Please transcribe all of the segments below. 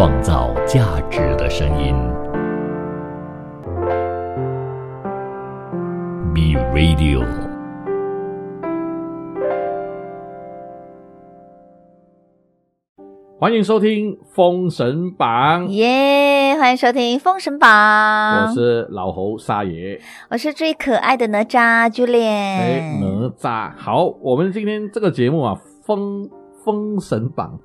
创造价值的声音。B Radio。欢迎收听《封神榜》，耶欢迎收听《封神榜》，我是老侯沙爷。我是最可爱的哪吒 Julian。哎，哪吒，好，我们今天这个节目啊，《封封神榜》，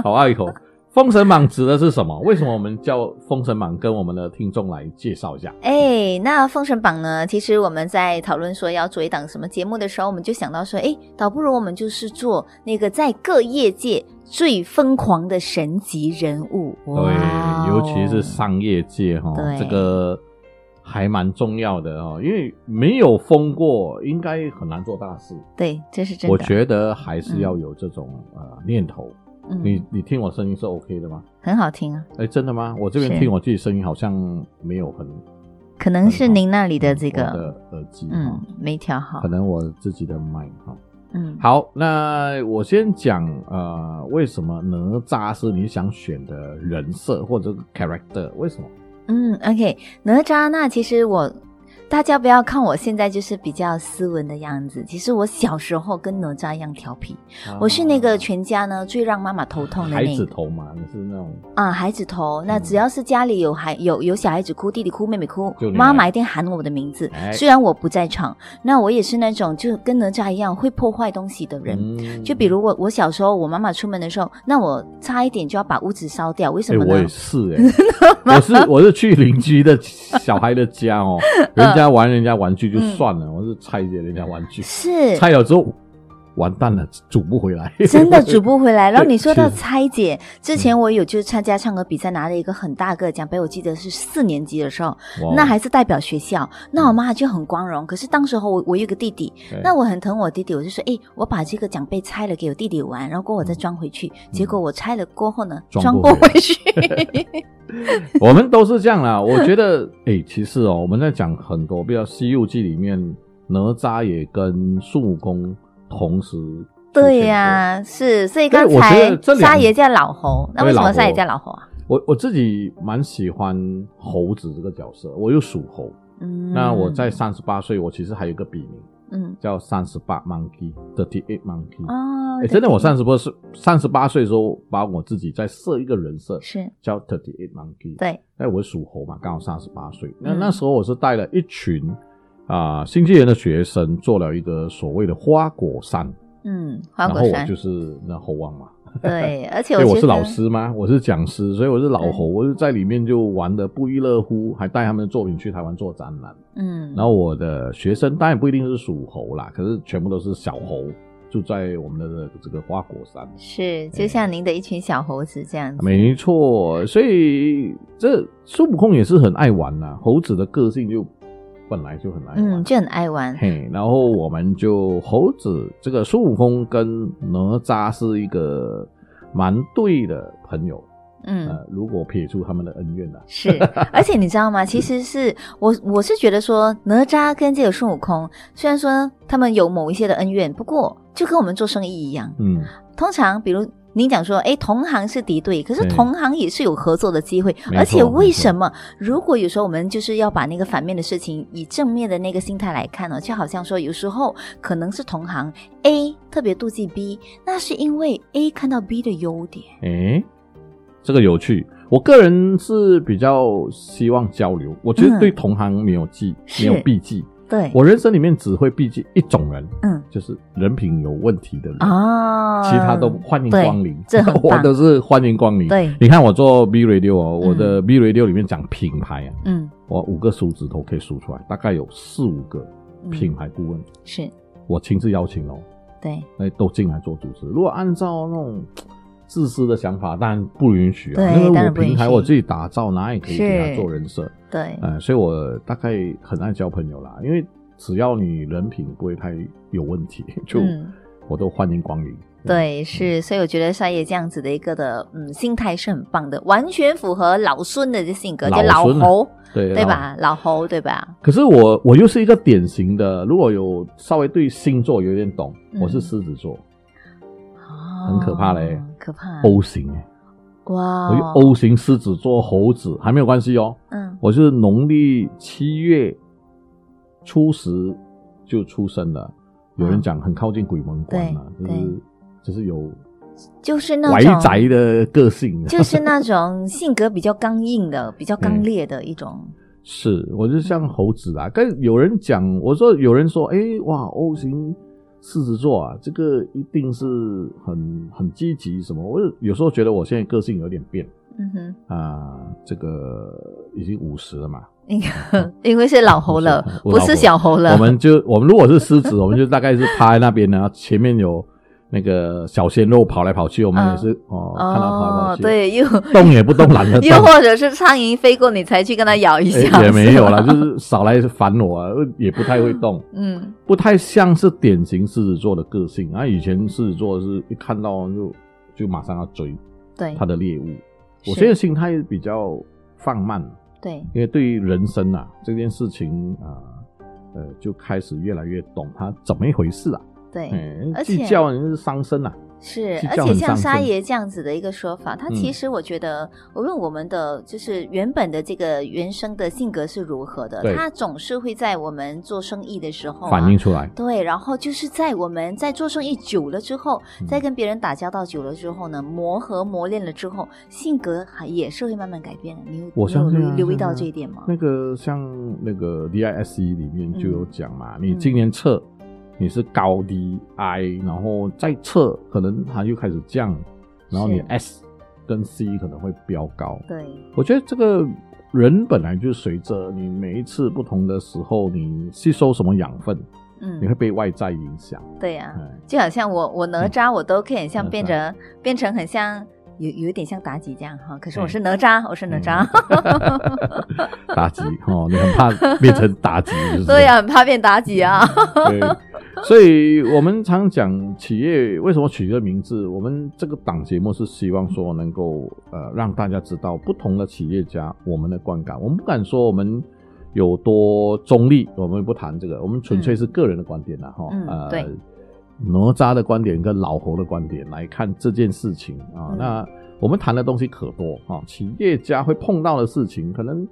好爱一口。封神榜指的是什么？为什么我们叫封神榜？跟我们的听众来介绍一下。哎，那封神榜呢？其实我们在讨论说要做一档什么节目的时候，我们就想到说，哎，倒不如我们就是做那个在各业界最疯狂的神级人物。对，尤其是商业界哈，对这个还蛮重要的哦，因为没有封过，应该很难做大事。对，这是真的。我觉得还是要有这种、呃念头。嗯你你听我声音是 OK 的吗？很好听啊，哎，真的吗？我这边听我自己声音好像没有很可能是您那里的这个，的耳机嗯，，没调好可。能我自己的麦哈。嗯，好，那我先讲呃，为什么哪吒是你想选的人设或者 character？为什么？嗯，OK，哪吒，那其实我大家不要看我现在就是比较斯文的样子，其实我小时候跟哪吒一样调皮，我是那个全家呢最让妈妈头痛的孩那个。孩子头嘛，你是那种？啊，孩子头。那嗯。只要是家里有孩有有小孩子哭，弟弟哭，妹妹哭妈妈一定喊我的名字，哎。虽然我不在场，那我也是那种就跟哪吒一样会破坏东西的人。嗯。就比如我，我小时候我妈妈出门的时候，那我差一点就要把屋子烧掉，为什哎、么呢？我也是哎、我是我是去邻居的小孩的家哦，人 家玩人家玩具就算了，我是拆解人家玩具，嗯是。拆了之后完蛋了，煮不回来，真的煮不回来。然后你说到拆解，之前我有就是参加唱歌比赛，拿了一个很大个奖杯，我记得是四年级的时候，那还是代表学校，那我妈就很光荣。可是当时候我我有一个弟弟，那我很疼我弟弟，我就说，哎，我把这个奖杯拆了给我弟弟玩，然后我再装回去。结果我拆了过后呢，装装不回不回去。我们都是这样啦。我觉得，哎、其实哦，我们在讲很多，比如《西游记》里面，哪吒也跟孙悟空同时出对现呀、是，所以刚才沙爷叫老猴，那为什么沙爷叫老猴啊？我我自己蛮喜欢猴子这个角色，我又属猴。嗯，那我在三十八岁，我其实还有一个笔名嗯叫三十八 monkey thirty eight monkey。哦，哎、真的，我三十十八岁，三十八岁的时候，把我自己再设一个人设，是叫 thirty eight monkey。，对，哎，我属猴嘛，刚好三十八岁。那、嗯那时候我是带了一群啊、新纪元的学生，做了一个所谓的花果山，嗯，花然后我果山就是那猴王嘛。对，而且 我是老师嘛，我是讲师，所以我是老猴，我就在里面就玩的不亦乐乎，还带他们的作品去台湾做展览。嗯，然后我的学生当然不一定是属猴啦，可是全部都是小猴，住在我们的这个花果山。是就像您的一群小猴子这样子，没错，所以这孙悟空也是很爱玩呐、猴子的个性就本来就很爱玩。嗯，就很爱玩，嘿，然后我们就猴子这个孙悟空跟哪吒是一个蛮对的朋友。嗯。呃，如果撇出他们的恩怨呢、是，而且你知道吗？其实是我，我是觉得说哪吒跟这个孙悟空，虽然说他们有某一些的恩怨，不过就跟我们做生意一样，嗯，通常比如您讲说，哎，同行是敌对，可是同行也是有合作的机会。而且为什么，如果有时候我们就是要把那个反面的事情以正面的那个心态来看呢？就好像说，有时候可能是同行 A 特别妒忌 B，那是因为 A 看到 B 的优点。诶，这个有趣。我个人是比较希望交流，我觉得嗯对同行没有忌，是没有避忌。对，我人生里面只会避忌一种人，嗯。就是人品有问题的人。哦，其他都欢迎光临，这 我都是欢迎光临。对。你看我做 B Radio 哦，嗯。我的 B Radio 里面讲品牌啊，嗯。我五个手指头可以数出来，大概有四五个嗯。品牌顾问，是。我亲自邀请哦，对。那都进来做主持。如果按照那种自私的想法，当然不允许啊。因为我平台我自己打造，哪里可以给他做人设？对，呃，所以我大概很爱交朋友啦，因为只要你人品不会太有问题，就嗯我都欢迎光临。对，是，所以我觉得沙爷这样子的一个的嗯心态是很棒的，完全符合老孙的这性格，就老猴，对对？吧？老猴，对吧？可是我我又是一个典型的，如果有稍微对星座有点懂，嗯我是狮子座哦很可怕嘞可怕。，O 型哎哇我是 O 型狮子座猴子还没有关系哦，嗯我是农历七月初十就出生了。有人讲很靠近鬼门关了，就是就是有就是那怀种宅的个性，就是那种性格比较刚硬的、比较刚烈的一种。是，我就像猴子啊。跟有人讲，我说有人说，哎，哇，O 型狮子座啊，这个一定是很很积极什么。我有时候觉得我现在个性有点变嗯哼，啊、这个已经五十了嘛，因 因为是老猴了，不是小猴了。我们就我们如果是狮子，我们就大概是趴在那边呢，然后前面有那个小鲜肉跑来跑去，我们也是、哦，看到跑来跑哦，去，，对，又 动也不动，懒得 动，又或者是苍蝇飞过你才去跟它咬一下，哎也没有啦，就是少来烦我啊，也不太会动。嗯。不太像是典型狮子座的个性啊。以前狮子座是一看到就就马上要追对。他的猎物，我现在心态比较放慢，对。因为对于人生啊这件事情啊，呃，就开始越来越懂它怎么一回事啊。对。哎，而且计较你是伤身啊。是，而且像沙爷这样子的一个说法，他嗯其实我觉得，无论我们的就是原本的这个原生的性格是如何的，他总是会在我们做生意的时候、啊、反映出来，对，然后就是在我们在做生意久了之后，嗯在跟别人打交道久了之后呢，磨合磨练了之后，性格还也是会慢慢改变的。你有留留意到这一点吗？那个像那个 DISE 里面就有讲嘛，嗯你今年测你是高低 I，然后再测可能它又开始降，然后你 S 跟 C 可能会飙高。对，我觉得这个人本来就随着你每一次不同的时候，你吸收什么养分，嗯你会嗯，被外在影响。对呀、哎就好像我我哪吒，我都可以很像变成变成很像。有有一点像妲己这样哈，可是我嗯是哪吒，我是哪吒，妲己哦，你很怕变成妲己，是不是？对呀、很怕变妲己啊。对，所以我们常讲企业为什么取这个名字？我们这个档节目是希望说能够呃让大家知道不同的企业家我们的观感。我们不敢说我们有多中立，我们不谈这个，我们纯粹是个人的观点啦哈。嗯呃，对哪吒的观点跟老侯的观点来看这件事情啊，嗯那我们谈的东西可多哈、企业家会碰到的事情可能。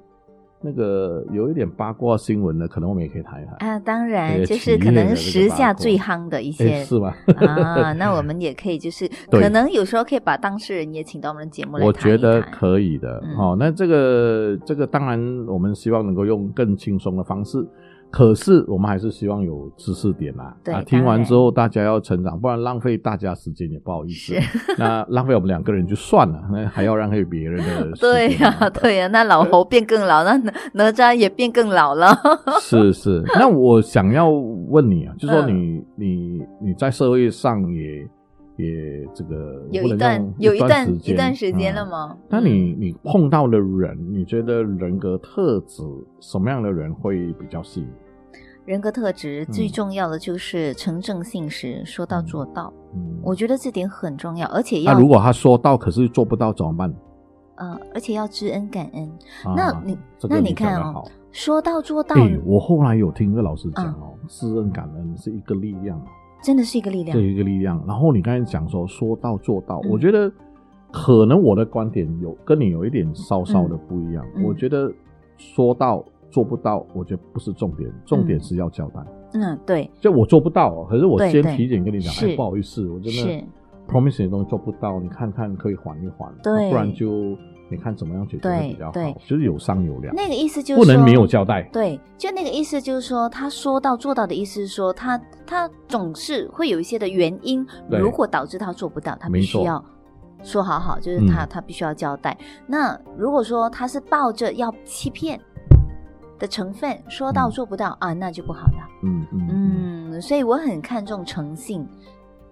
那个有一点八卦新闻呢，可能我们也可以谈一谈。啊，当然就是可能时下最夯的一哎些是吗？啊，那我们也可以就是可能有时候可以把当事人也请到我们的节目来我谈我觉得可以的。嗯哦，那这个这个当然，我们希望能够用更轻松的方式。可是我们还是希望有知识点啦、对啊，听完之后大家要成长，不然浪费大家时间也不好意思。那浪费我们两个人就算了，那 还要浪费别人的。对呀、对呀、那老猴变更老，那哪哪吒也变更老了。是是。那我想要问你啊，就说嗯你、你你在社会上也也这个有一段有一段时间一段时间嗯了吗？那你你碰到的人，你觉得人格特质什么样的人会比较吸引？人格特质最嗯重要的就是诚正信实，说到做到。嗯，我觉得这点很重要，而且要那要如果他说到可是做不到怎么办？呃，而且要知恩感恩。啊那你这个那你看哦说到做到，哎，我后来有听一个老师讲嗯哦，知恩感恩是一个力量，真的是一个力量对。一个力量。然后你刚才讲说说到做到，嗯我觉得可能我的观点有跟你有一点稍稍的不一样。嗯我觉得说到做不到，我觉得不是重点，重点嗯是要交代。嗯，对，就我做不到哦，可是我先提前跟你讲，是哎，不好意思，我真的是 promise 你的东西做不到，你看看可以缓一缓，对不然就你看怎么样解决会比较好对对，就是有商有量，那个意思就是不能没有交代。对，就那个意思就是说，他说到做到的意思是说，他他总是会有一些的原因，如果导致他做不到，他必须要说好好，就是他、嗯他必须要交代。那如果说他是抱着要欺骗的成分，说到嗯做不到、啊，那就不好了。嗯嗯嗯，嗯，所以我很看重诚信。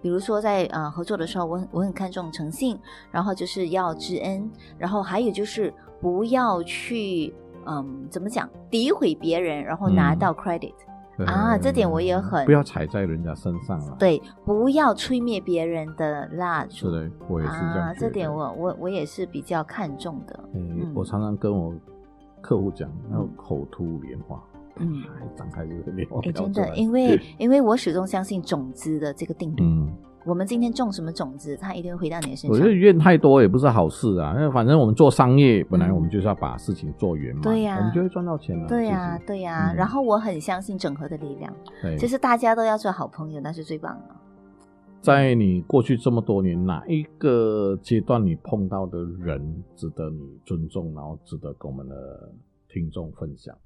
比如说在呃合作的时候，我很我很看重诚信，然后就是要知恩，然后还有就是不要去嗯怎么讲诋毁别人，然后拿嗯到 credit，、对啊这点我也很不要踩在人家身上了。，对，不要吹灭别人的蜡烛。是的，我也是这样啊，这点我我我也是比较看重的。我常常跟我客户讲，要口吐莲花，嗯还，张开这个莲花哎，真的，因为因为我始终相信种子的这个定律。嗯，我们今天种什么种子，它一定会回到你的身上我觉得。怨太多也不是好事啊。因为反正我们做商业，本来我们就是要把事情做圆满，嗯对呀我们就会赚到钱了。对呀、其实对呀、嗯然后我很相信整合的力量，对，就是大家都要做好朋友，那是最棒的。在你过去这么多年，哪一个阶段你碰到的人值得你尊重，然后值得跟我们的听众分享？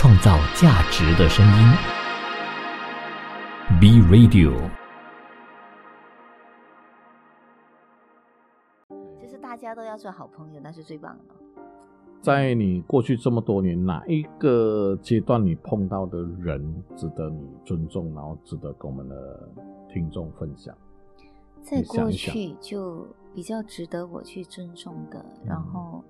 创造价值的声音。B Radio。就是大家都要做好朋友，那是最棒的。在你过去这么多年，哪一个阶段你碰到的人值得你尊重，然后值得跟我们的听众分享？在过去就比较值得我去尊重的，然后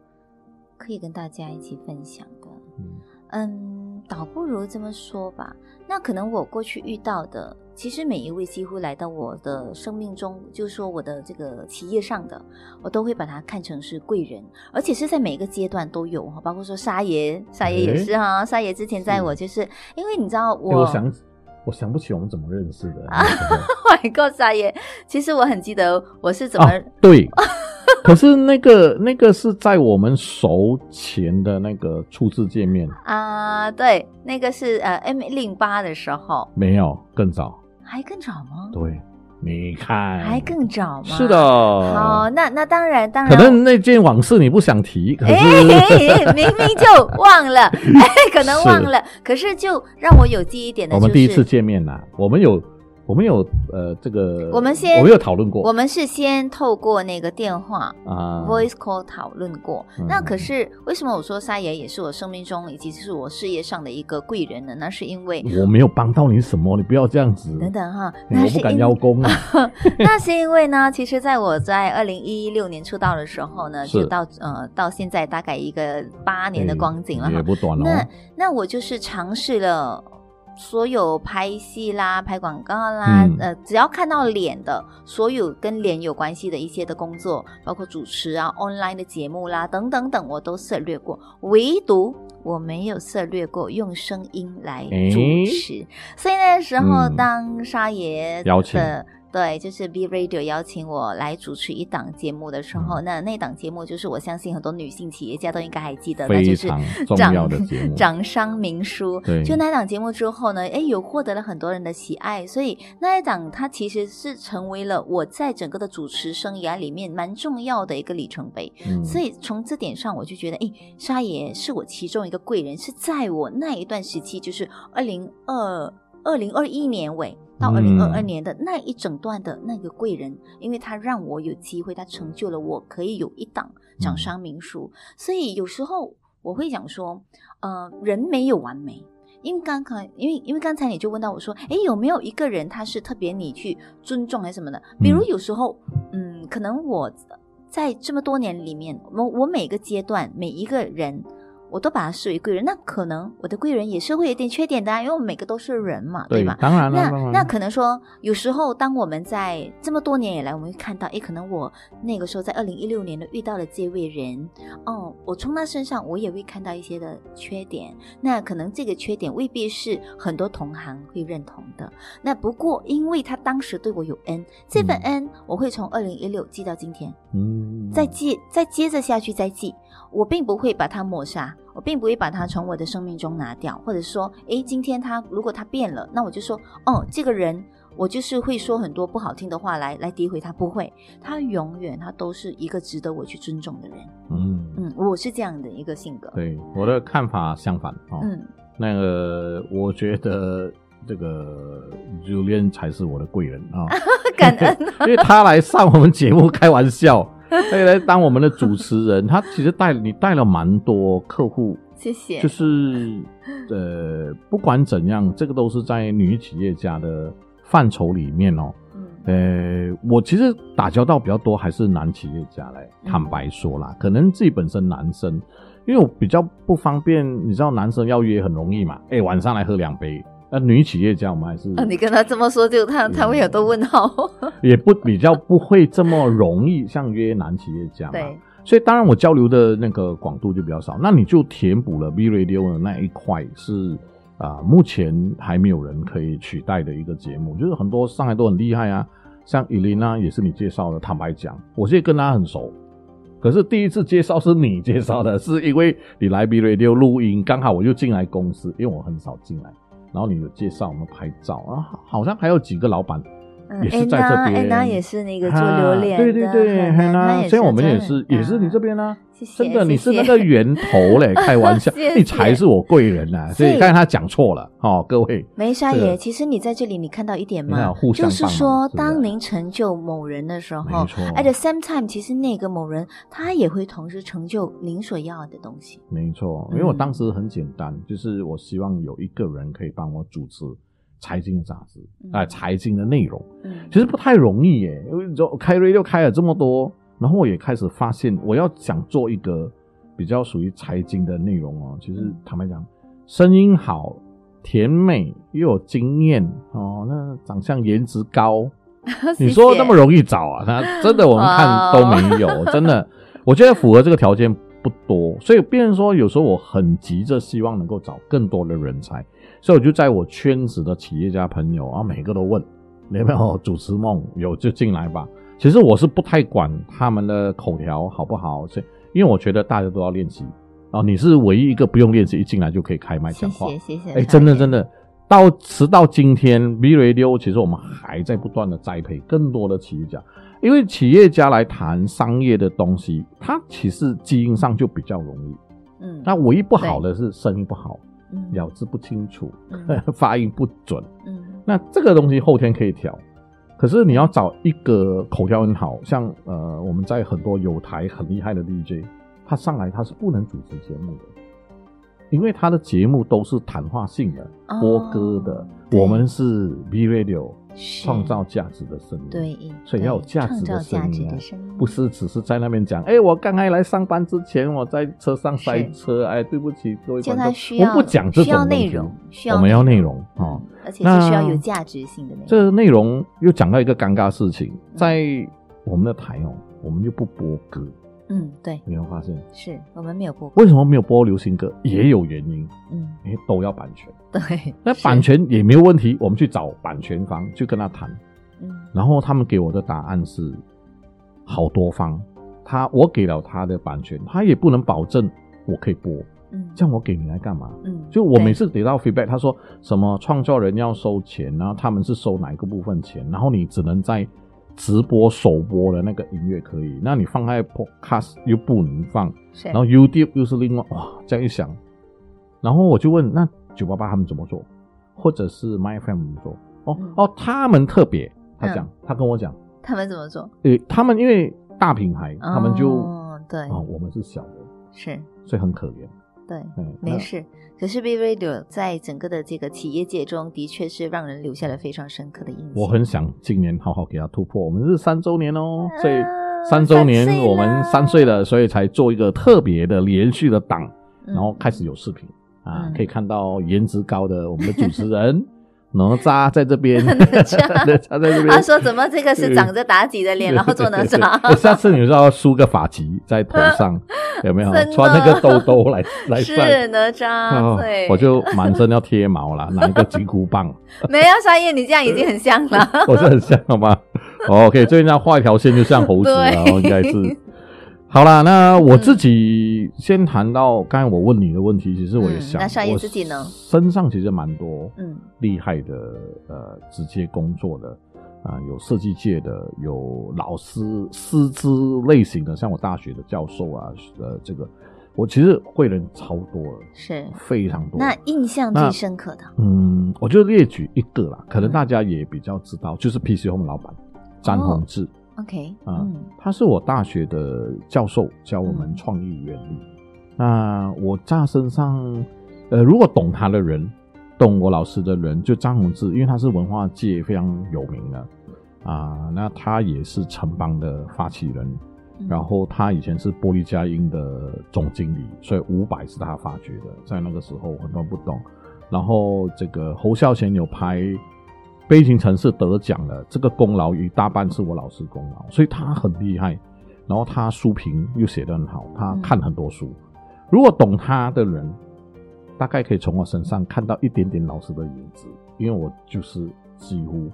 可以跟大家一起分享的。嗯嗯，倒不如这么说吧。那可能我过去遇到的，其实每一位几乎来到我的生命中，就是说我的这个企业上的，我都会把它看成是贵人，而且是在每一个阶段都有哈，包括说沙爷，沙爷也是哈，沙爷之前在我就是因为你知道欸我，我想，我想不起我们怎么认识的。啊那时候 Oh my God，沙爷，其实我很记得我是怎么、啊，对，可是那个那个是在我们熟前的那个初次见面，啊对，那个是呃 M 零八的时候，没有更早。还更早吗？对，你看，还更早吗？是的。好，那那当然，当然，可能那件往事你不想提，可是、哎，明明就忘了，哎，可能忘了，可是就让我有记忆点的，我就是们第一次见面呐、我们有我们有呃这个，我们先我们有讨论过，我们是先透过那个电话。啊 Voice call 讨论过，嗯那可是为什么我说沙爷也是我生命中以及是我事业上的一个贵人呢？那是因为我没有帮到你什么，你不要这样子，等等哈，哎我不敢邀功啊，那是因为呢，其实在我在二零一六年出道的时候呢，就到呃到现在大概一个八年的光景了哈也。不短那哦。那我就是尝试了所有拍戏啦、拍广告啦，嗯。呃，只要看到脸的，所有跟脸有关系的一些的工作，包括主持啊、online 的节目啦等等等，我都涉略过，唯独。我没有涉略过用声音来主持，所以那时候嗯。当沙爷邀请。的对，就是 B Radio 邀请我来主持一档节目的时候，嗯那那档节目就是我相信很多女性企业家都应该还记得，那就是非常重要的节目，掌商明书。对就那档节目之后呢，哎，有获得了很多人的喜爱，所以那一档它其实是成为了我在整个的主持生涯里面蛮重要的一个里程碑。嗯所以从这点上，我就觉得，哎，沙爷是我其中一个贵人，是在我那一段时期，就是二零二二零二一年尾到二零二二嗯年的那一整段的那个贵人，因为他让我有机会，他成就了我可以有一档掌商明书。所以有时候我会讲说，呃，人没有完美。因为刚刚，因为因为刚才你就问到我说，诶，有没有一个人他是特别你去尊重还是什么的？比如嗯有时候，嗯，可能我在这么多年里面，我我每个阶段每一个人，我都把他视为贵人。那可能我的贵人也是会有点缺点的、啊，因为我们每个都是人嘛，对吧？当然了，那那可能说，有时候当我们在这么多年以来，我们会看到，诶，可能我那个时候在二零一六年的遇到了这位人，哦，我从他身上我也会看到一些的缺点，那可能这个缺点未必是很多同行会认同的。那不过因为他当时对我有恩，这份嗯恩我会从二零一六记到今天，嗯，再记再接着下去再记，我并不会把它抹杀，我并不会把它从我的生命中拿掉，或者说，诶，今天他如果他变了，那我就说，哦，这个人我就是会说很多不好听的话来来诋毁他，不会，他永远他都是一个值得我去尊重的人，嗯，嗯，我是这样的一个性格，对，我的看法相反哦。嗯，那个，我觉得这个 Julian 才是我的贵人啊，感恩，因为他来上我们节目开玩笑，他 来当我们的主持人，他其实带你带了蛮多客户，谢谢，就是呃，不管怎样，这个都是在女企业家的范畴里面哦。嗯呃，我其实打交道比较多还是男企业家嘞，嗯坦白说啦，可能自己本身男生，因为我比较不方便，你知道男生要约很容易嘛，哎，晚上来喝两杯。那女企业家我们还是啊，你跟他这么说，就他他会有多问号，也不比较不会这么容易像约男企业家嘛。对，所以当然我交流的那个广度就比较少，那你就填补了 B Radio 的那一块是啊、目前还没有人可以取代的一个节目。就是很多上海都很厉害啊，像伊琳娜也是你介绍的。坦白讲，我现在跟她很熟，可是第一次介绍是你介绍的，是因为你来 B Radio 录音，刚好我就进来公司，因为我很少进来，然后你有介绍我们拍照啊，好像还有几个老板。嗯也是在这边安娜也是那个做榴莲对对对，很那也是所以我们也是也是你这边呢、谢谢真的你是那个源头嘞，开玩笑你才是我贵人呐、所以刚才他讲错了哦，各位，梅沙是爷，其实你在这里，你看到一点吗？互相就是说，当您成就某人的时候没错，at the same time，其实那个某人他也会同时成就您所要的东西。没错，嗯因为我当时很简单，就是我希望有一个人可以帮我主持财经的杂志，嗯。哎、财经的内容，嗯，其实不太容易耶，因为你知道开 radio 开了这么多，然后我也开始发现，我要想做一个比较属于财经的内容哦。其实嗯。坦白讲，声音好、甜美又有经验哦，那长相颜值高，你说那么容易找啊？那 真的我们看都没有，真的，我觉得符合这个条件不多，所以变成说有时候我很急着希望能够找更多的人才，所以我就在我圈子的企业家朋友啊，每个都问你有没有主持梦，有就进来吧。其实我是不太管他们的口条好不好，所以因为我觉得大家都要练习。啊，你是唯一一个不用练习一进来就可以开麦讲话，谢谢谢，哎，真的真的，到直到今天，V Radio 其实我们还在不断的栽培更多的企业家，因为企业家来谈商业的东西，他其实基因上就比较容易。嗯，那唯一不好的是声音不好，嗯咬字不清楚，嗯。发音不准。嗯。那这个东西后天可以调，可是你要找一个口条很好，像呃我们在很多有台很厉害的 DJ，他上来他是不能主持节目的，因为他的节目都是谈话性的、哦。播歌的，我们是 B Radio 是创造价值的声音，对，所以要有价值的声音不是只是在那边讲，哎，我刚才来上班之前我在车上塞车，哎，对不起各位就观众，需要我们不讲这需要种内容，需要我们要内容哦。而且是需要那有价值性的内容。这个内容又讲到一个尴尬事情，嗯。在我们的台哦，我们就不播歌，嗯，对，你有发现。是我们没有播过，为什么没有播流行歌？也有原因，嗯，因为都要版权。对，那版权也没有问题，我们去找版权方去跟他谈，嗯。然后他们给我的答案是好多方，他我给了他的版权，他也不能保证我可以播，嗯，这样我给你来干嘛？嗯，就我每次得到 feedback，他说什么创作人要收钱，然后他们是收哪一个部分钱，然后你只能在直播首播的那个音乐可以，那你放在 podcast 又不能放，然后 YouTube 又是另外哇，这样一想，然后我就问那九八八他们怎么做，或者是 MyFM 怎么做？哦、嗯。哦，他们特别，他讲、他跟我讲，他们怎么做？诶，他们因为大品牌，他们就哦对。啊、我们是小的，是，所以很可怜。对，嗯，没事。可是 B Radio 在整个的这个企业界中，的确是让人留下了非常深刻的印象。我很想今年好好给他突破，我们是三周年哦，所以啊三周年我们三岁了，所以才做一个特别的连续的档，嗯然后开始有视频啊嗯，可以看到颜值高的我们的主持人 哪吒在这边，哪吒 在这边。他说怎么这个是长着妲己的脸，然后做哪吒？对对下次你就要梳个发髻在头上，有没有穿那个兜兜来来是？哪吒，我就满身要贴毛了，拿一个金箍棒，没有沙叶，你这样已经很像了。我是很像好吗？哦 OK，最近要画一条线就像猴子了，对哦应该是。好啦，那我自己先谈到刚才我问你的问题，其实我也嗯想，那少爷我自己呢身上其实蛮多嗯厉害的呃直接工作的啊、有设计界的，有老师师资类型的，像我大学的教授啊，呃，这个我其实会人超多了，是。非常多。那印象最深刻的，嗯，我就列举一个啦，可能嗯大家也比较知道，就是 PC Home 老板詹宏志。OK，啊嗯他是我大学的教授，教我们嗯创意原理。那我在身上，呃，如果懂他的人，懂我老师的人，就张宏志，因为他是文化界非常有名的啊。那他也是城邦的发起人，嗯然后他以前是玻璃佳音的总经理，所以五百是他发掘的，在那个时候很多人不懂。然后这个侯孝贤有拍《悲情城市》得奖了，这个功劳一大半是我老师功劳，所以他很厉害。然后他书评又写得很好，他看很多书。如果懂他的人，大概可以从我身上看到一点点老师的影子，因为我就是几乎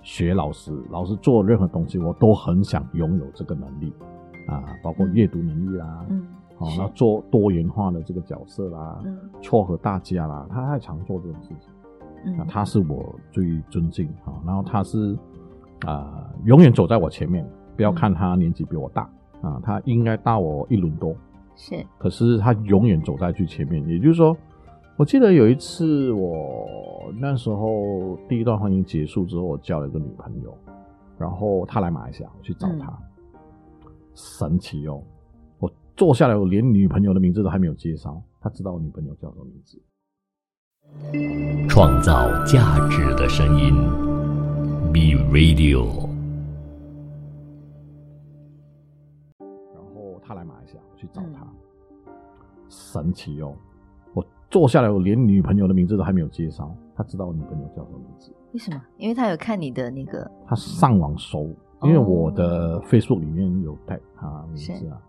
学老师，老师做任何东西，我都很想拥有这个能力啊，包括阅读能力啦，嗯，哦，是那做多元化的这个角色啦，嗯撮合大家啦，他太常做这种事情。嗯啊，他是我最尊敬啊，然后他是啊、永远走在我前面。不要看他年纪比我大啊，他应该大我一轮多，是可是他永远走在最前面。也就是说，我记得有一次我那时候第一段婚姻结束之后，我交了一个女朋友，然后他来马来西亚，我去找他，神奇哦！我坐下来，我连女朋友的名字都还没有介绍，他知道我女朋友叫什么名字。创造价值的声音，B Radio。然后他来马来西亚，我去找他，神奇哦！我坐下来，我连女朋友的名字都还没有介绍，他知道我女朋友叫什么名字。为什么？因为他有看你的那个，他上网搜，因为我的 Facebook 里面有带他名字啊。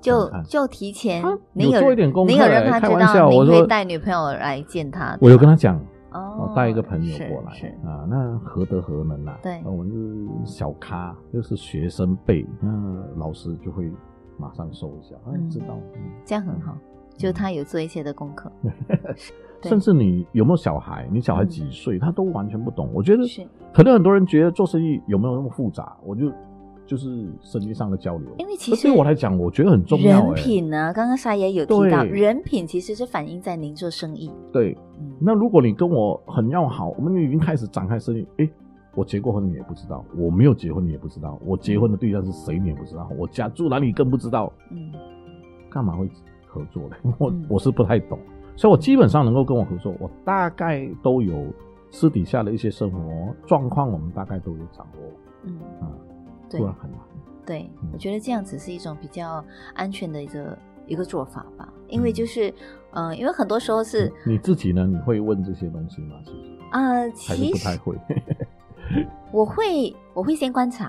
就就提前他，你有做一点功课你有让他知道你会带女朋友来见他，我有跟他讲，哦我带一个朋友过来啊，那何德何能啊？对。我们是小咖，又是学生辈，那老师就会马上收一下，哎，嗯。知道。嗯。这样很好，就他有做一些的功课，甚至你有没有小孩，你小孩嗯。几岁，他都完全不懂。我觉得是。可能很多人觉得做生意有没有那么复杂，我就就是生意上的交流。因为其实对我来讲，我觉得很重要。人哎，品呢，刚刚沙爷有提到，人品其实是反映在您做生意，对。嗯，那如果你跟我很要好，我们已经开始展开生意，诶，我结过婚你也不知道，我没有结婚你也不知道，我结婚的对象是谁你也不知道，我家住哪里更不知道，嗯干嘛会合作呢？我嗯我是不太懂，所以我基本上能够跟我合作，我大概都有私底下的一些生活状况，我们大概都有掌握嗯，啊，对不然很难。对嗯，我觉得这样子是一种比较安全的一个一个做法吧，因为就是，嗯、因为很多时候是你自己呢？你会问这些东西吗？其实啊、还是其实不太会 我会我会先观察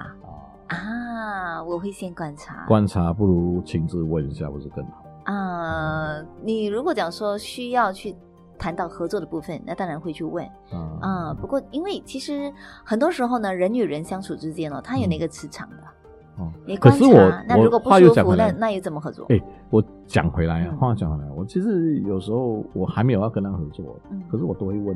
啊。啊，我会先观察观察不如亲自问一下，不是更好？啊。你如果讲说需要去谈到合作的部分，那当然会去问啊啊。不过因为其实很多时候呢，人与人相处之间哦，他有那个磁场的。哦你观察，可是我那如果不我话又舒服，讲回来那那又怎么合作？哎、我讲回来话讲回来，我其实有时候我还没有要跟他合作，嗯可是我都会问，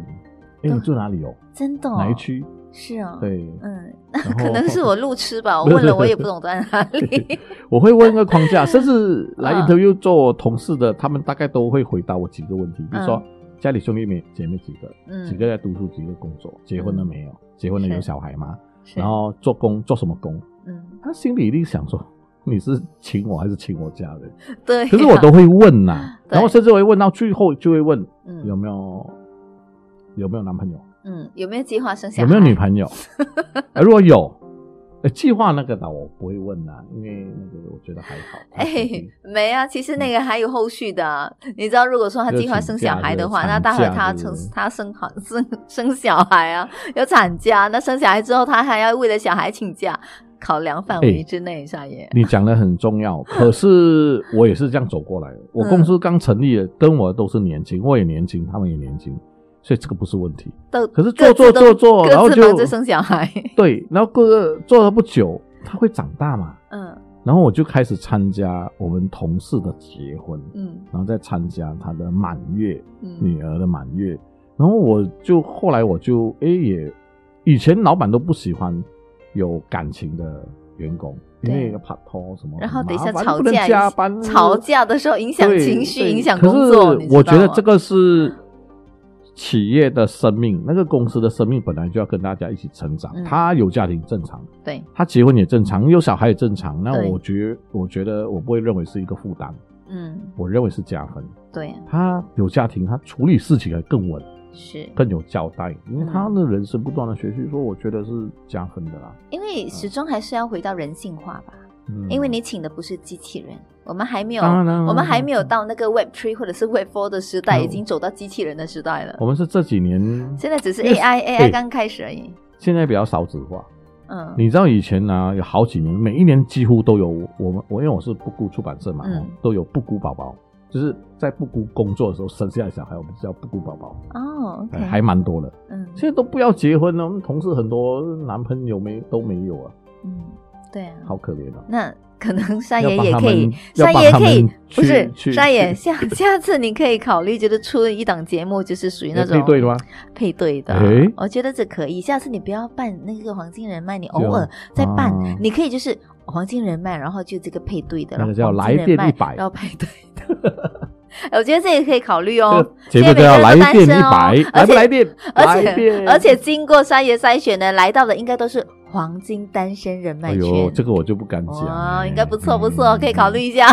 哎、都你住哪里哦？真的、哦、哪一？区？是啊、哦，对，嗯，那 可能是我路痴吧，我问了我也不懂在哪里。我会问一个框架，甚至来嗯 interview 做同事的，他们大概都会回答我几个问题，比如说、嗯家里兄弟妹姐妹几个，嗯几个在读书，几个工作，结婚了没有？结婚了有小孩吗？是然后做工做什么工？嗯，他心里一定想说，你是请我还是请我家人？对、可是我都会问呐、对然后甚至会问到最后就会问嗯有没有有没有男朋友，嗯，有没有计划生小孩？有没有女朋友？呃 如果有，呃计划那个的我不会问呐、因为那个我觉得还好。他哎没啊，其实那个还有后续的啊、你知道，如果说他计划生小孩的话，那待会他生就是产假是不是他生好生生小孩啊，有产假，那生小孩之后，他还要为了小孩请假，考量范围哎之内，少爷。你讲的很重要，可是我也是这样走过来的。我 公司刚成立的，跟我都是年轻，我也年轻，他们也年轻，所以这个不是问题。都可是做做做做然后就各自生小孩，对，然后过个做了不久，他会长大嘛，嗯。然后我就开始参加我们同事的结婚，嗯。然后再参加他的满月，嗯，女儿的满月，然后我就后来我就哎也，以前老板都不喜欢有感情的员工，因为对拍拖什么然后等一下吵架加班，吵架的时候影响情绪，影响工作，可是我觉得这个是企业的生命，那个公司的生命本来就要跟大家一起成长。嗯他有家庭正常，对，他结婚也正常，有小孩也正常。那我觉我觉得我不会认为是一个负担，嗯，我认为是加分。对啊，他有家庭，他处理事情还更稳，是更有交代，因为嗯他的人生不断的学习，说我觉得是加分的啦。因为始终还是要回到人性化吧。嗯因为你请的不是机器人，我们还没有，我们还没有到那个 Web Three 或者是 Web Four 的时代，嗯已经走到机器人的时代了。我们是这几年 现在只是 AI AI 刚开始而已。现在比较少子化。嗯，你知道以前呢、有好几年，每一年几乎都有我们我因为我是不孤出版社嘛，嗯都有不孤宝宝就是在不顾工作的时候生下的小孩，我们叫不顾宝宝，哦还蛮多的。嗯现在都不要结婚了，我们同事很多男朋友没都没有啊，嗯，对啊，好可怜啊。那可能沙爷也可以沙爷可以不是去沙爷，下 下次你可以考虑，就是出一档节目，就是属于那种配对的吗？配对的诶，我觉得这可以。下次你不要办那个黄金人脉，你偶尔再办啊，你可以就是黄金人脉，然后就这个配对的，那个然后叫来电一百然后配对的。我觉得这也可以考虑哦这个。节目都要来电一百，来不来电？而且而且经过三爷筛选呢，来到的应该都是黄金单身人脉哎呦，这个我就不敢讲。哇，哎应该不错不错，嗯可以考虑一下，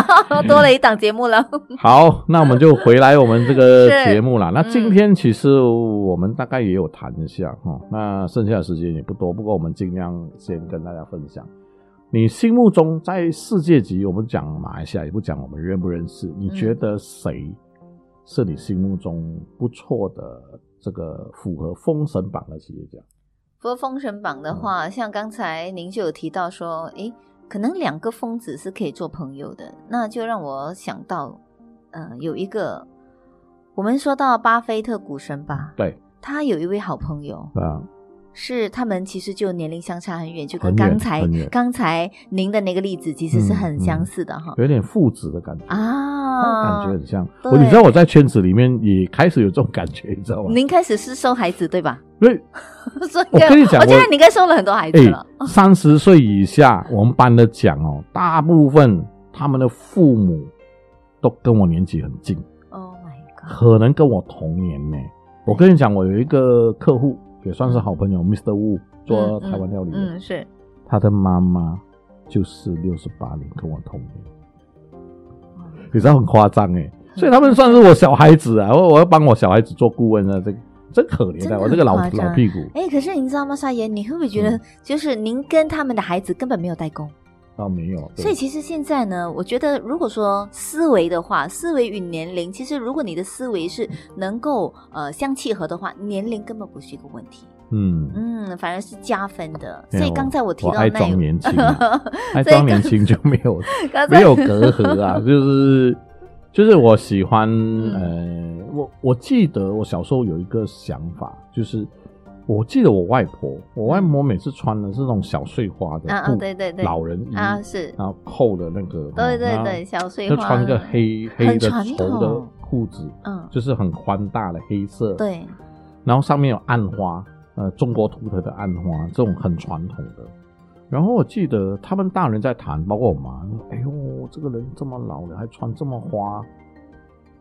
多了一档节目了。好，那我们就回来我们这个节目了。那嗯今天其实我们大概也有谈一下哈，那剩下的时间也不多，不过我们尽量先跟大家分享。你心目中在世界级，我们讲马来西亚，也不讲我们认不认识，你觉得谁是你心目中不错的这个符合封神榜的企业家？符合封神榜的话，像刚才您就有提到说，诶，可能两个疯子是可以做朋友的，那就让我想到，呃，有一个我们说到巴菲特股神吧，对，他有一位好朋友，啊，是他们其实就年龄相差很远，就跟刚才刚才您的那个例子其实是很嗯相似的哈、有点父子的感觉。啊，感觉很像，我你知道我在圈子里面也开始有这种感觉，你知道吗？您开始是收孩子对吧？对 所以我跟你讲我觉得应该收了很多孩子哎了。，三十岁以下，我们班的讲哦，大部分他们的父母都跟我年纪很近，Oh my god！可能跟我同年呢。我跟你讲，我有一个客户也算是好朋友，Mr. Wu 做台湾料理的，嗯，嗯是。他的妈妈就是六十八年，跟我同年，你知道很夸张哎，所以他们算是我小孩子啊，我我要帮我小孩子做顾问啊，这个真可怜的，我这个老老屁股。哎、可是你知道吗，沙爷，你会不会觉得嗯，就是您跟他们的孩子根本没有代沟？倒没有，所以其实现在呢，我觉得如果说思维的话，思维与年龄，其实如果你的思维是能够呃相契合的话，年龄根本不是一个问题，嗯。嗯，反而是加分的。所以刚才我提到那爱装年轻、啊，爱装年轻就没有 没有隔阂啊，就是就是我喜欢，嗯呃，我我记得我小时候有一个想法，就是我记得我外婆，我外婆每次穿的是那种小碎花的啊啊布对对对。老人衣啊是，然后扣的那个，对对对，小碎花。就穿一个黑黑的传绸的裤子，嗯，就是很宽大的黑色，对，然后上面有暗花，呃，中国图腾的暗花，这种很传统的。然后我记得他们大人在谈，包括我妈，哎呦，这个人这么老了还穿这么花，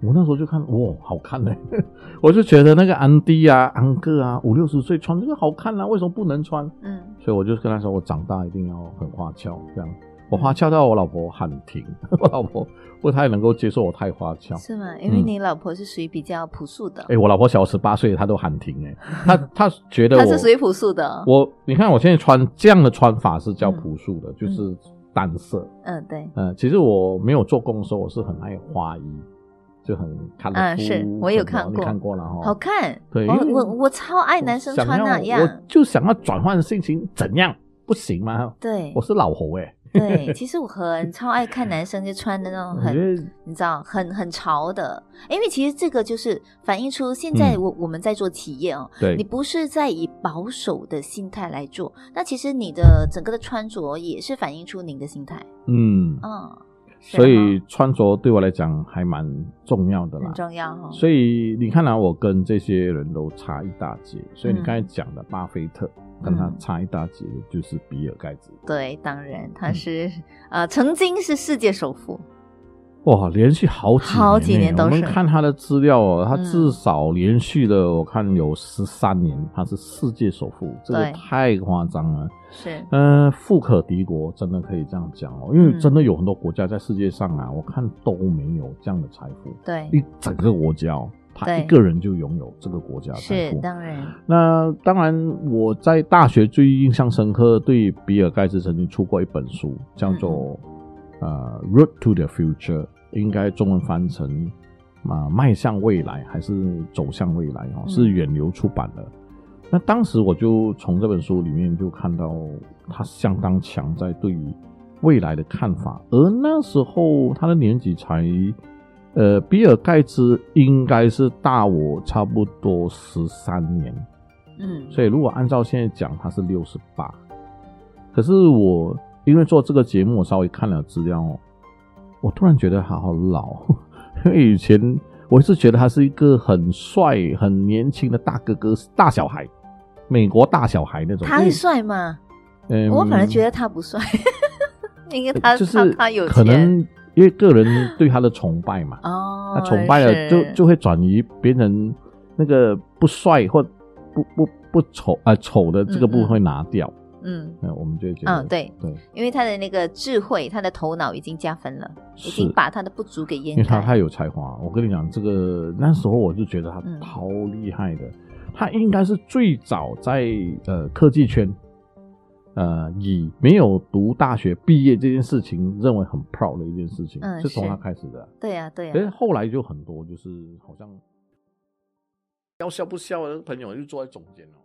我那时候就看，哇，好看呢、我就觉得那个安迪啊、安哥啊，五六十岁穿这个好看啊，为什么不能穿？嗯，所以我就跟他说，我长大一定要很花俏，这样。我花俏到我老婆喊停，我老婆不太能够接受我太花俏。是吗？因为嗯你老婆是属于比较朴素的，哎、我老婆小我十八岁，她都喊停哎、她 她觉得我她是属于朴素的，我你看我现在穿这样的穿法是叫朴素的，就是单色。嗯，对，嗯，其实我没有做工的时候，我是很爱花衣，就很看得出。嗯是我有看过。看过了哈。好看，对我我我超爱男生穿那我样，就想要转换心情，怎样？不行吗？对。我是老猴哎、对，其实我很超爱看男生就穿的那种很，你知道，很很潮的，因为其实这个就是反映出现在嗯。我我们在做企业哦，对。你不是在以保守的心态来做，那其实你的整个的穿着也是反映出您的心态，嗯，嗯，是所以穿着对我来讲还蛮重要的啦。很。重要哈、哦，所以你看啊，我跟这些人都差一大截，所以你嗯刚才讲的巴菲特跟他嗯。差一大截的就是比尔盖茨。对，当然他嗯。是、呃曾经是世界首富，哇，连续好几年、好几年都我们看他的资料哦，他嗯。至少连续的，我看有十三年，他是世界首富，这个对。太夸张了。是。嗯、富可敌国，真的可以这样讲哦，因为嗯。真的有很多国家在世界上啊，我看都没有这样的财富，对，一整个国家哦，他一个人就拥有这个国家是富。当然，那当然，我在大学最印象深刻，对比尔盖茨曾经出过一本书，叫做嗯呃《Road to the Future》，应该中文翻成啊、迈向未来还是走向未来哦，嗯是远流出版的。那当时我就从这本书里面就看到他相当强在对于未来的看法，而那时候他的年纪才呃，比尔盖茨应该是大我差不多十三年，嗯所以如果按照现在讲，他是六十八。可是我因为做这个节目，我稍微看了资料哦，我突然觉得他好老，因为以前我一直觉得他是一个很帅、很年轻的大哥哥、大小孩，美国大小孩那种。他是帅吗？嗯，我反而觉得他不帅，因为他就是他他有可能因为个人对他的崇拜嘛，哦，他崇拜了就就会转移别人那个不帅或不不不丑啊、丑的这个部分会拿掉，嗯那、我们就会觉得嗯对，对，因为他的那个智慧，他的头脑已经加分了，已经把他的不足给掩盖。因为他太有才华。我跟你讲，这个那时候我就觉得他嗯超厉害的，他应该是最早在呃科技圈。呃，以没有读大学毕业这件事情认为很 proud 的一件事情，嗯是从他开始的啊、对呀、对呀、可是后来就很多，就是好像要笑不笑的朋友就坐在中间哦。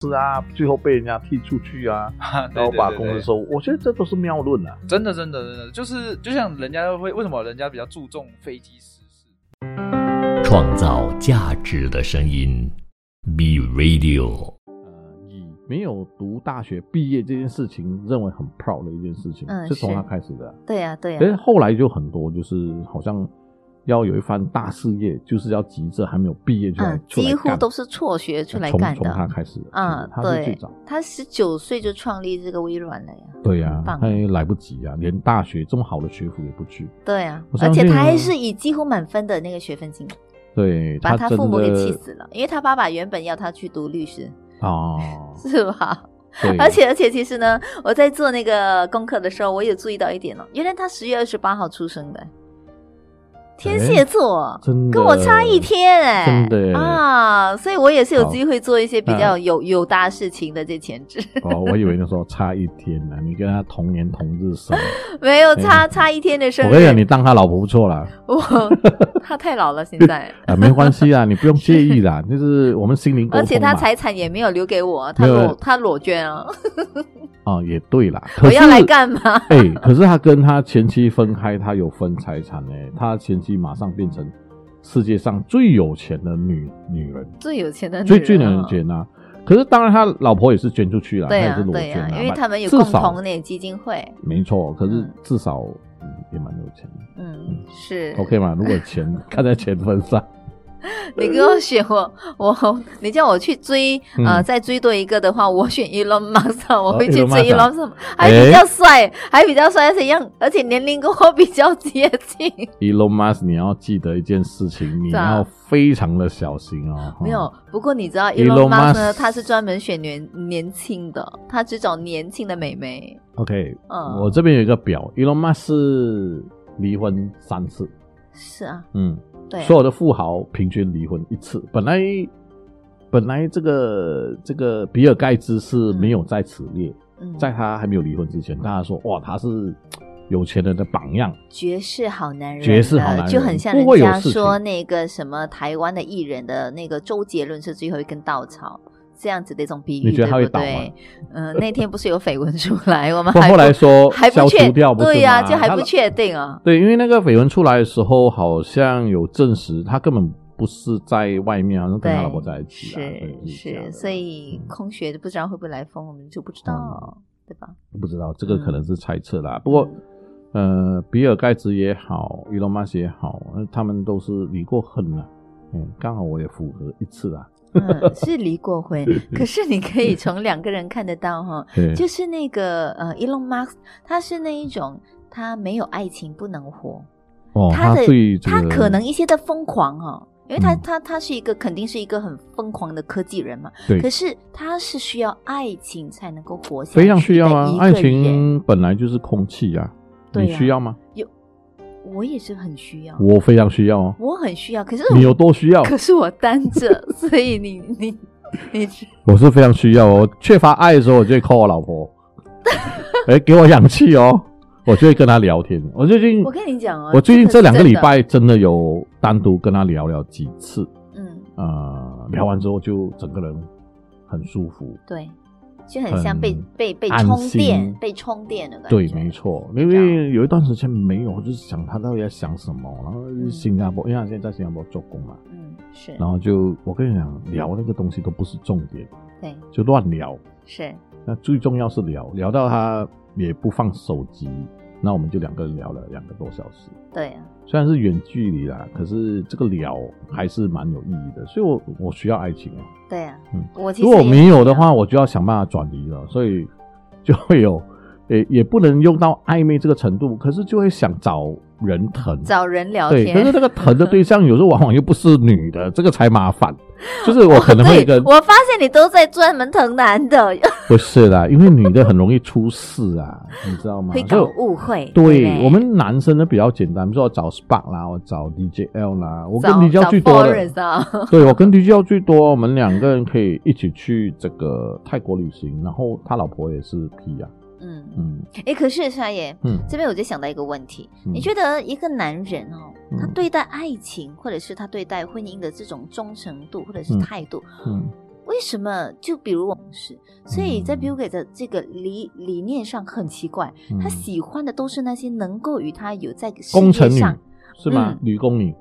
是啊，最后被人家踢出去啊，然后把公司收。我觉得这都是谬论啊。真的真的真的，就是就像人家会为什么人家比较注重飞机失事？创造价值的声音，B Radio。呃，以没有读大学毕业这件事情认为很 proud 的一件事情，嗯是从他开始的啊、对呀、对呀、可是后来就很多，就是好像要有一番大事业，就是要急着还没有毕业就几乎都是辍学出来干的。从他开始的，嗯，他是最对早。，他十九岁就创立这个微软了呀。对呀、棒他也来不及啊，连大学这么好的学府也不去。对啊，而且他还是以几乎满分的那个学分进，对把他父母给气死了，因为他爸爸原本要他去读律师，哦，是吧？而且而且，其实呢，我在做那个功课的时候，我也注意到一点哦，原来他十月二十八号出生的，天蝎座，真的跟我差一天哎，真的耶啊，所以我也是有机会做一些比较嗯有有大事情的这前置，哦，我以为那时候差一天呢、你跟他同年同日生，没有差差一天的生日。我跟你讲，你当他老婆不错啦，我他太老了，现在，啊，没关系啊，你不用介意啦，就是我们心灵。而且他财产也没有留给我，他没有。裸他裸捐啊，哦，也对啦，可是我要来干嘛？哎、可是他跟他前妻分开，他有分财产呢、他前妻马上变成世界上最有钱的女女人，最有钱的女最最人啊能捐啊。可是当然，他老婆也是捐出去了，对呀、他也是裸、捐啊，因为他们有共同的基金会，没错。可是嗯至少、嗯、也蛮有钱的。嗯，是 OK 嘛？如果钱 看在钱分上，你给我选我，我你叫我去追，呃，嗯再追多一个的话，我选 Elon Musk，啊 我会去追 Elon Musk，还比较帅，还比较帅，而且一样，而且年龄跟我比较接近。Elon Musk，你要记得一件事情，你要非常的小心哦。没有，不过你知道 Elon Musk 呢，他是专门选年年轻的，他只找年轻的美眉。OK，、嗯。我这边有一个表，Elon Musk 是离婚三次，是啊，嗯，对啊。所有的富豪平均离婚一次。本来本来这个这个比尔盖茨是没有在此列，嗯。在他还没有离婚之前，大家说哇他是有钱人的榜样，绝世好男人，绝世好男人。就很像不人家说那个什么台湾的艺人的那个周杰伦是最后一根稻草。这样子的一种比喻，你觉得他会倒对？嗯、那天不是有绯闻出来，我们不还不后来说还不确消除掉，不对呀、吗就还不确定啊。对，因为那个绯闻出来的时候，好像有证实他根本不是在外面，好像跟他老婆在一起是是，所以嗯空穴不知道会不会来风，我们就不知道，对吧？不知道这个可能是猜测啦。不嗯过，呃，比尔盖茨也好伊隆马斯也好，呃他们都是离过婚了，嗯，刚好我也符合一次啦。嗯，是离过婚，可是你可以从两个人看得到哈，对，就是那个呃，Elon Musk，他是那一种他没有爱情不能活，哦，他的对这个他可能一些的疯狂哦，因为他、嗯。他他是一个肯定是一个很疯狂的科技人嘛，对。可是他是需要爱情才能够活下去非常需要啊爱情本来就是空气啊、对呀。你需要吗？我也是很需要，我非常需要哦。我很需要，可是你有多需要？可是我单着，所以你 你你 我是非常需要哦。我缺乏爱的时候，我就会 call 我老婆，哎、给我氧气哦，我就会跟她聊天。我最近我跟你讲哦，我最近这两个礼，拜真的有单独跟她聊聊几次，嗯，呃，聊完之后就整个人很舒服，对，就很像被很被被充电、被充电的感觉。对，没错，因为有一段时间没有，我就是想他到底在想什么。然后新加坡，因为他现在在新加坡做工嘛，嗯，是，然后就我跟你讲，聊那个东西都不是重点，对，就乱聊。是，那最重要是聊，聊到他也不放手机，那我们就两个人聊了两个多小时。对啊，虽然是远距离啦，可是这个聊还是蛮有意义的，所以我我需要爱情啊。对啊，嗯我其实如果没有的话，我就要想办法转移了，所以就会有，也也不能用到暧昧这个程度，可是就会想找人疼。找人聊对，天。可是这个疼的对象有时候往往又不是女的，这个才麻烦。就是我可能会跟对我发现你都在专门疼男的，不是啦，因为女的很容易出事啊，你知道吗？会搞误会。对我们男生呢比较简单，比如说我找 Spark 啦，我找 DJL 啦，我跟找 DJL 最多找的对我跟 DJL 最多，我们两个人可以一起去这个泰国旅行，然后他老婆也是 P 啊，嗯，嗯。哎，可是沙爷，嗯。这边我就想到一个问题，嗯。你觉得一个男人哦，他嗯。对待爱情或者是他对待婚姻的这种忠诚度或者是嗯。态度，嗯。为什么就比如我们是，所以在嗯。Bill Gates 的这个理理念上很奇怪，嗯。他喜欢的都是那些能够与他有在事工程上，是吗嗯？女工女，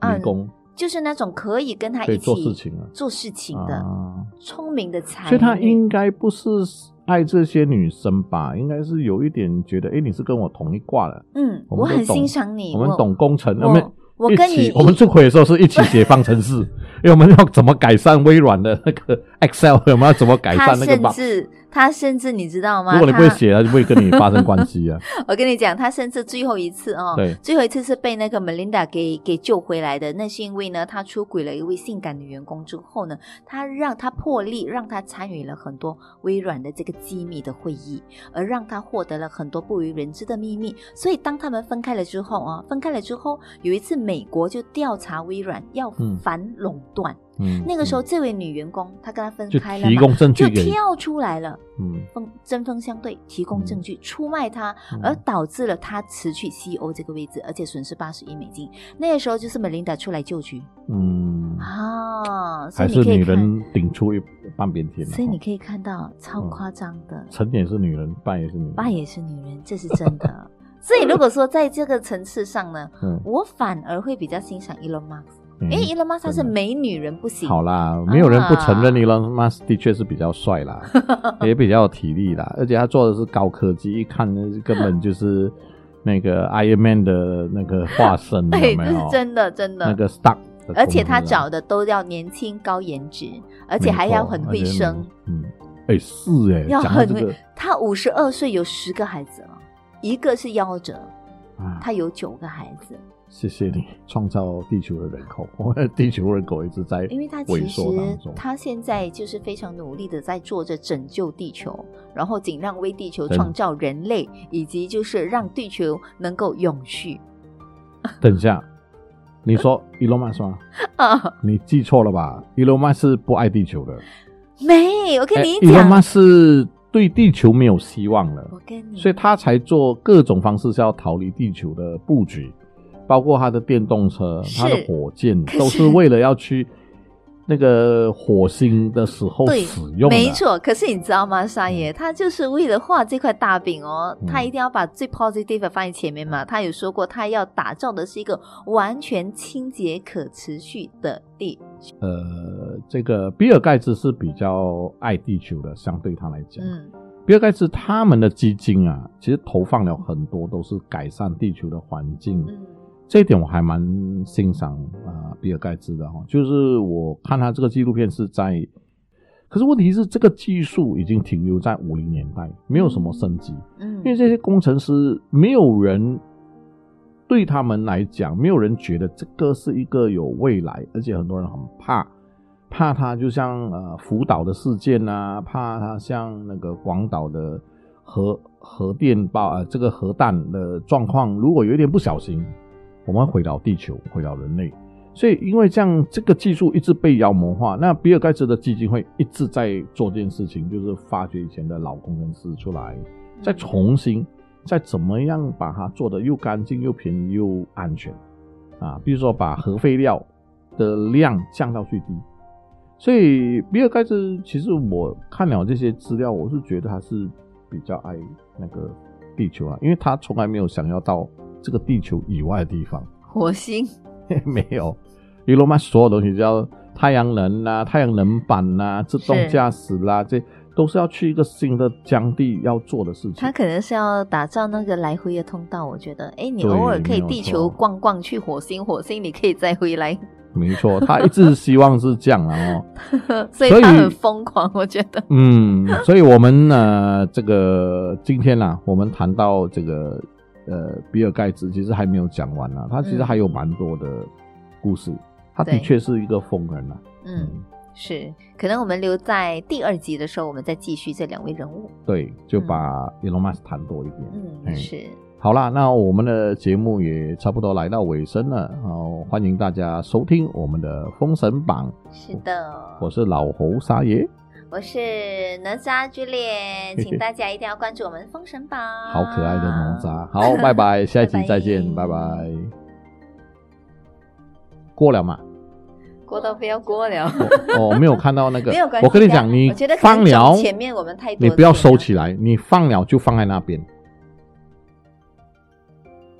嗯女工就是那种可以跟他一起做事情啊。做事情的、啊，聪明的才女，所以他应该不是爱这些女生吧？应该是有一点觉得，哎，你是跟我同一挂的，嗯，我很欣赏你，我们懂工程，我我们一我跟你起我们出轨的时候是一起解方程式，因为我们要怎么改善微软的那个 Excel，我们要怎么改善那个甚 bug。至他甚至你知道吗？如果你不会他写，他就不会跟你发生关系啊。我跟你讲，他甚至最后一次哦，对最后一次是被那个 Melinda 给给救回来的。那是因为呢，他出轨了一位性感的员工之后呢，他让他破例，让他参与了很多微软的这个机密的会议，而让他获得了很多不为人知的秘密。所以当他们分开了之后啊，分开了之后，有一次美国就调查微软要嗯反垄断。嗯，那个时候，嗯。这位女员工她跟他分开了，提供证据就跳出来了。嗯。锋针锋相对，提供证据出卖他，嗯。而导致了他辞去 CEO 这个位置，而且损失八十亿美金。那个时候就是 Melinda 出来救局。嗯，啊，所还是女人顶出一半边天所以你可以看到超嗯夸张的，成也是女人，败也是女人。败也是女人，这是真的。所以如果说在这个层次上呢，嗯，我反而会比较欣赏 Elon Musk，嗯因为 Elon Musk 他是美女人不行，好啦，没有人不承认啊 Elon Musk 的确是比较帅啦，也比较有体力啦，而且他做的是高科技，一看呢根本就是那个 Iron Man 的那个化身，对？这是真的真的。那个 Stark，而且他找的都要年轻、高颜值，而且还要很会生。，嗯，哎、是哎、要很会。这个他五十二岁有十个孩子了，一个是夭折，啊，他有九个孩子。谢谢你创造地球的人口，我们的地球人口一直在因为他其萎缩当实中。他现在就是非常努力的在做着拯救地球，然后尽量为地球创造人类，以及就是让地球能够永续。等一下，你说 Elon Musk 吗？啊，你记错了吧？Elon Musk 是不爱地球的。没，我跟你哎 Elon 讲，Musk 是对地球没有希望了，我跟你，所以他才做各种方式是要逃离地球的布局，包括他的电动车、是他的火箭，是都是为了要去那个火星的时候使用的。没错，可是你知道吗，沙爷，他就是为了画这块大饼哦，嗯他一定要把最 positive 放在前面嘛。他有说过，他要打造的是一个完全清洁可持续的地。呃，这个比尔盖茨是比较爱地球的，相对他来讲，嗯，比尔盖茨他们的基金啊，其实投放了很多都是改善地球的环境。嗯这一点我还蛮欣赏啊、比尔盖茨的哈，就是我看他这个纪录片是在，可是问题是这个技术已经停留在五零年代，没有什么升级，嗯。因为这些工程师没有人对他们来讲，没有人觉得这个是一个有未来，而且很多人很怕，怕它就像呃福岛的事件啊，怕它像那个广岛的核核电爆呃这个核弹的状况，如果有一点不小心，我们会毁掉地球，回到人类。所以，因为这样，这个技术一直被妖魔化，那比尔盖茨的基金会一直在做这件事情，就是发掘以前的老工程师出来，再重新再怎么样把它做得又干净又便宜又安全啊，比如说把核废料的量降到最低，所以比尔盖茨其实我看了这些资料，我是觉得他是比较爱那个地球啊，因为他从来没有想要到这个地球以外的地方，火星 没有。伊隆马所有东西叫太阳能啦、太阳能板啦、自动是驾驶啦，这都是要去一个新的疆地要做的事情。他可能是要打造那个来回的通道。我觉得，哎，你偶尔可以地球逛逛，去火星，火星你可以再回来，没错，他一直希望是这样啊哦。所以所以他很疯狂。我觉得，嗯，所以我们呢，这个今天呢、我们谈到这个呃，比尔盖茨其实还没有讲完啊，他其实嗯还有蛮多的故事。他的对确是一个疯人啊。嗯，是，可能我们留在第二集的时候，我们再继续这两位人物。对，就把 Elon Musk 谈多一点。嗯，哎是，好啦，那我们的节目也差不多来到尾声了，好，欢迎大家收听我们的《封神榜》，是的。我是老侯沙爷，我是哪吒剧烈，谢谢请大家一定要关注我们《封神榜》。好可爱的哪吒，好，拜拜，下一集再见，拜拜。过了嘛？过都不要过了。哦，我没有看到那个，没有关系。我跟你讲，你放了，前面我们太多，你不要收起。来，你放了就放在那边，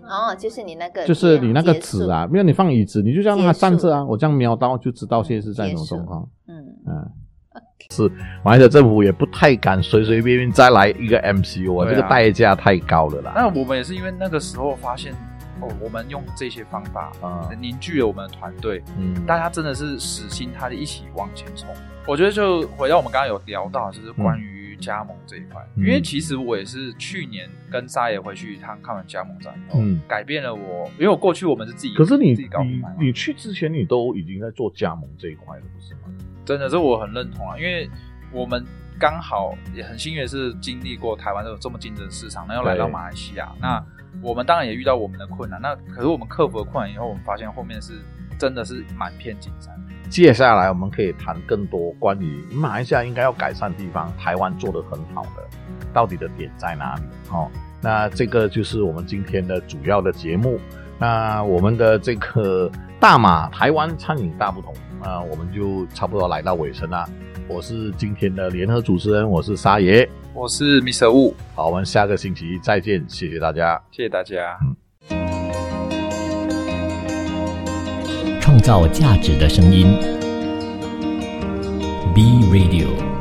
哦，就是你那个，就是你那个纸。啊，没有你放椅子，你就让它站着啊，我这样瞄到就知道现在是在什么状况。嗯，嗯，是，马来西亚政府也不太敢随随便便再来一个 MCU 啊，啊。这个代价太高了啦。那我们也是因为那个时候发现，哦，我们用这些方法啊。凝聚了我们的团队，嗯，大家真的是死心塌地一起往前冲。我觉得就回到我们刚刚有聊到，就是关于加盟这一块，嗯。因为其实我也是去年跟沙爷回去一趟看完加盟展以后，嗯。改变了我，因为我过去我们是自己，可是你自己搞品你牌嘛，你去之前，你都已经在做加盟这一块了，不是吗？真的是我很认同啊，因为我们刚好也很幸运是经历过台湾这种这么竞争市场，然后来到马来西亚，那我们当然也遇到我们的困难，那可是我们克服了困难以后，我们发现后面是真的是满片金山。接下来我们可以谈更多关于马来西亚应该要改善的地方，台湾做得很好的，到底的点在哪里？哦，那这个就是我们今天的主要的节目。那我们的这个大马台湾餐饮大不同，那我们就差不多来到尾声啦。我是今天的联合主持人，我是沙爷。我是 Mr. Wu，好，我们下个星期再见，谢谢大家。谢谢大家。创造价值的声音。B Radio。